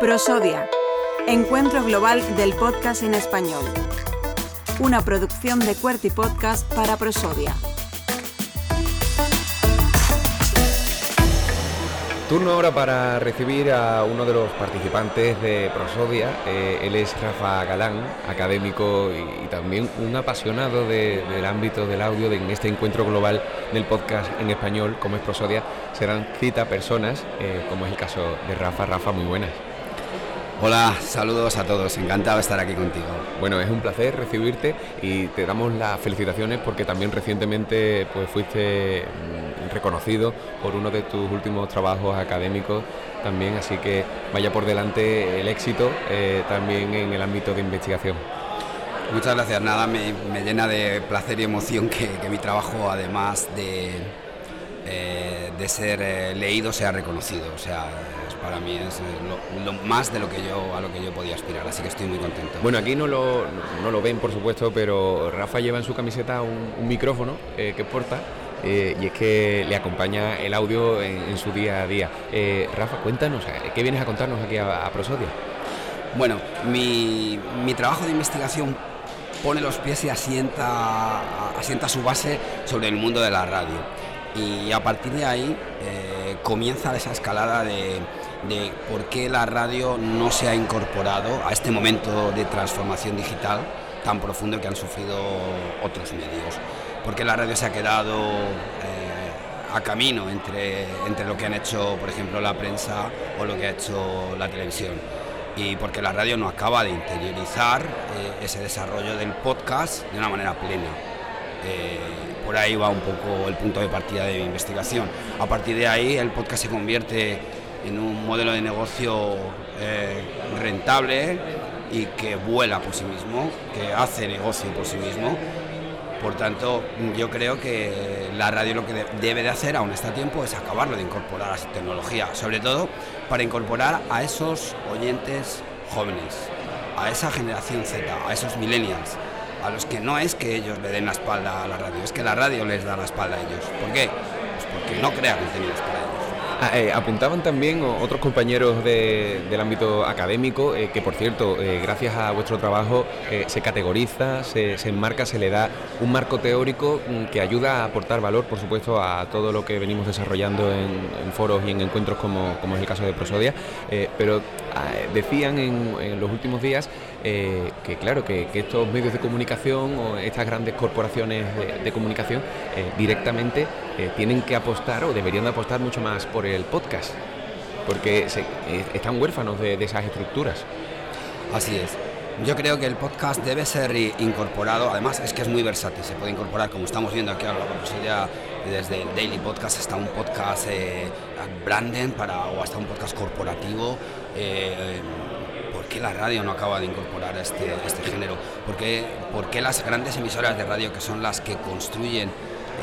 Prosodia, Encuentro Global del Podcast en Español. Una producción de Cuerty Podcast para Prosodia. Turno ahora para recibir a uno de los participantes de Prosodia. Eh, él es Rafa Galán, académico y, también un apasionado del ámbito del audio en este encuentro global del podcast en español, como es Prosodia. Serán cita personas, eh, como es el caso de Rafa. Rafa, muy buenas. Hola, saludos a todos, encantado de estar aquí contigo. Bueno, es un placer recibirte y te damos las felicitaciones porque también recientemente pues, fuiste mm, reconocido por uno de tus últimos trabajos académicos también, así que vaya por delante el éxito eh, también en el ámbito de investigación. Muchas gracias, nada, me, llena de placer y emoción que, mi trabajo, además de, eh, de ser eh, leído, sea reconocido. O sea, para mí es lo, más de lo que yo a lo que yo podía aspirar, así que estoy muy contento. Bueno, aquí no lo, no lo ven, por supuesto, pero Rafa lleva en su camiseta un, micrófono eh, que porta eh, y es que le acompaña el audio en, su día a día. Eh, Rafa, cuéntanos, ¿qué vienes a contarnos aquí a, Prosodia? Bueno, mi, mi, trabajo de investigación pone los pies y asienta, asienta su base sobre el mundo de la radio. Y a partir de ahí comienza esa escalada de, de por qué la radio no se ha incorporado a este momento de transformación digital tan profundo que han sufrido otros medios. ¿Por qué la radio se ha quedado eh, a camino entre, entre lo que han hecho, por ejemplo, la prensa o lo que ha hecho la televisión? Y porque la radio no acaba de interiorizar eh, ese desarrollo del podcast de una manera plena. Eh, por ahí va un poco el punto de partida de mi investigación. A partir de ahí el podcast se convierte en un modelo de negocio rentable y que vuela por sí mismo, que hace negocio por sí mismo. Por tanto, yo creo que la radio lo que debe de hacer, aún está a tiempo, es acabarlo de incorporar a esa tecnología, sobre todo para incorporar a esos oyentes jóvenes, a esa generación Z, a esos millennials, a los que no es que ellos le den la espalda a la radio, es que la radio les da la espalda a ellos. ¿Por qué? Pues porque no crea contenidos para ellos. Ah, eh, apuntaban también otros compañeros del ámbito académico, eh, que por cierto, eh, gracias a vuestro trabajo se categoriza, se, enmarca, se le da un marco teórico mm, que ayuda a aportar valor, por supuesto, a todo lo que venimos desarrollando en, foros y en encuentros como, como, es el caso de Prosodia. pero ah, decían en, los últimos días que, claro, que, estos medios de comunicación o estas grandes corporaciones de, comunicación directamente tienen que apostar o deberían apostar mucho más por el podcast, porque eh, están huérfanos de, esas estructuras. Así es. Yo creo que el podcast debe ser incorporado, además es que es muy versátil, se puede incorporar, como estamos viendo aquí a la posibilidad desde el daily podcast hasta un podcast eh, branding para, o hasta un podcast corporativo. Eh, ¿Por qué la radio no acaba de incorporar este, este género? ¿Por qué, ¿Por qué las grandes emisoras de radio, que son las que construyen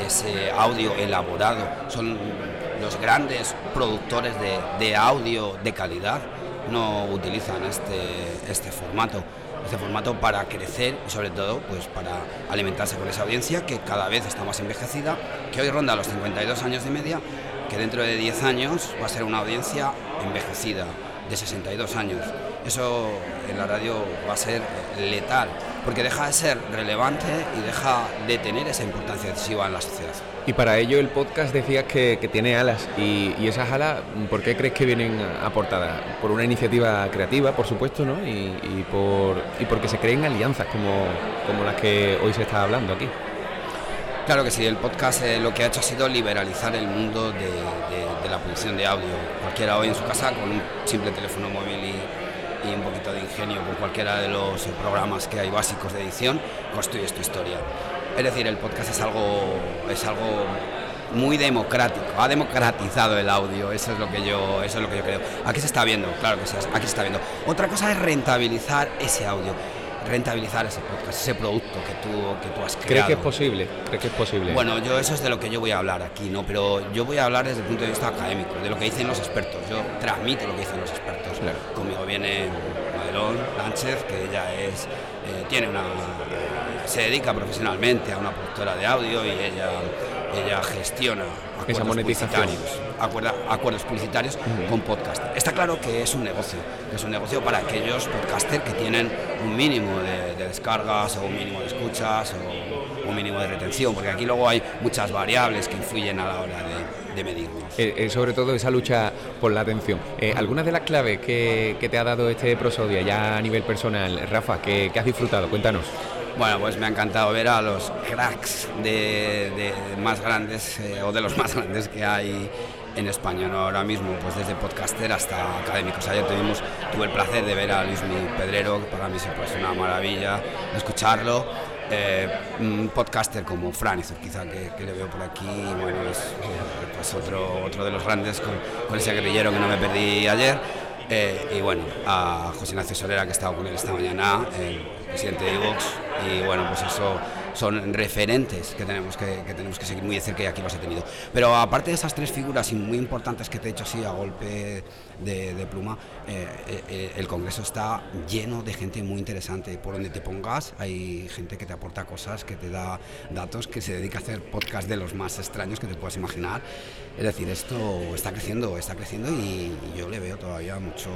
ese audio elaborado, son los grandes productores de, audio de calidad no utilizan este, este formato este formato para crecer y sobre todo pues para alimentarse con esa audiencia que cada vez está más envejecida, que hoy ronda los 52 años de media, que dentro de 10 años va a ser una audiencia envejecida de 62 años. Eso en la radio va a ser letal, porque deja de ser relevante y deja de tener esa importancia decisiva en la sociedad. Y para ello el podcast decías que, tiene alas y, esas alas, ¿por qué crees que vienen aportadas? Por una iniciativa creativa, por supuesto, ¿no? Y, por, y porque se creen alianzas como, como las que hoy se está hablando aquí. Claro que sí, el podcast eh, lo que ha hecho ha sido liberalizar el mundo de, la producción de audio. Cualquiera hoy en su casa con un simple teléfono móvil y, un poquito de ingenio con cualquiera de los programas que hay básicos de edición, construyes tu historia. Es decir, el podcast es algo, es algo muy democrático, ha democratizado el audio, eso es lo que yo, eso es lo que yo creo. Aquí se está viendo, claro que sí, aquí se está viendo. Otra cosa es rentabilizar ese audio, rentabilizar ese podcast, ese producto que tú, que tú has creado. ¿Crees que es posible? ¿Crees que es posible? Bueno, yo eso es de lo que yo voy a hablar aquí, ¿no? Pero yo voy a hablar desde el punto de vista académico, de lo que dicen los expertos. Yo transmito lo que dicen los expertos. Conmigo viene Madelón Sánchez, que ella es, eh, tiene una se dedica profesionalmente a una productora de audio y ella ella gestiona esa monetización. Acuerda, acuerdos publicitarios con podcast. Está claro que es un negocio, que es un negocio para aquellos podcasters que tienen un mínimo de, descargas o un mínimo de escuchas o un mínimo de retención, porque aquí luego hay muchas variables que influyen a la hora de, de. Eh, eh, sobre todo esa lucha por la atención. Eh, ¿Algunas de las claves que, te ha dado este prosodia ya a nivel personal, Rafa, que, has disfrutado? Cuéntanos. Bueno, pues me ha encantado ver a los cracks de, más grandes o de los más grandes que hay en España, ¿no? ahora mismo, pues desde podcaster hasta académicos. Ayer tuvimos, tuve el placer de ver a Luis Pedrero, que para mí pues, una maravilla escucharlo. Eh, un podcaster como Franizor, quizá que, le veo por aquí, bueno, es eh, pues otro, otro de los grandes con, ese guerrillero que no me perdí ayer. Eh, y bueno, a José Ignacio Solera, que he con él esta mañana, presidente de Evox, y bueno, pues eso son referentes que tenemos que, tenemos que seguir muy de cerca y aquí los he tenido. Pero aparte de esas tres figuras muy importantes que te he hecho así a golpe de, pluma, eh, eh, eh, el Congreso está lleno de gente muy interesante. Por donde te pongas hay gente que te aporta cosas, que te da datos, que se dedica a hacer podcast de los más extraños que te puedas imaginar. Es decir, esto está creciendo, está creciendo y, yo le veo todavía mucho,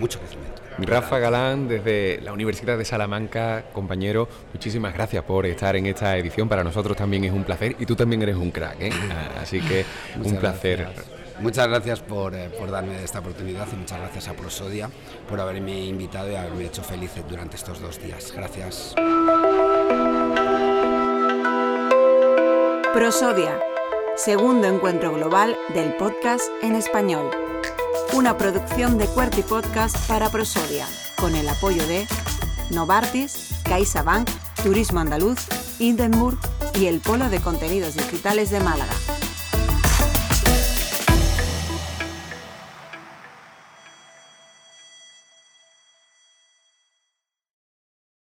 mucho crecimiento. Rafa Galán, desde la Universidad de Salamanca, compañero, muchísimas gracias por estar en esta edición. Para nosotros también es un placer y tú también eres un crack, ¿eh? así que un placer. Muchas gracias por, eh, por, darme esta oportunidad y muchas gracias a Prosodia por haberme invitado y haberme hecho feliz durante estos dos días. Gracias. Prosodia, segundo encuentro global del podcast en español. Una producción de Cuerti Podcast para Prosodia, con el apoyo de Novartis, CaixaBank, Turismo Andaluz, Hindenburg y el Polo de Contenidos Digitales de Málaga.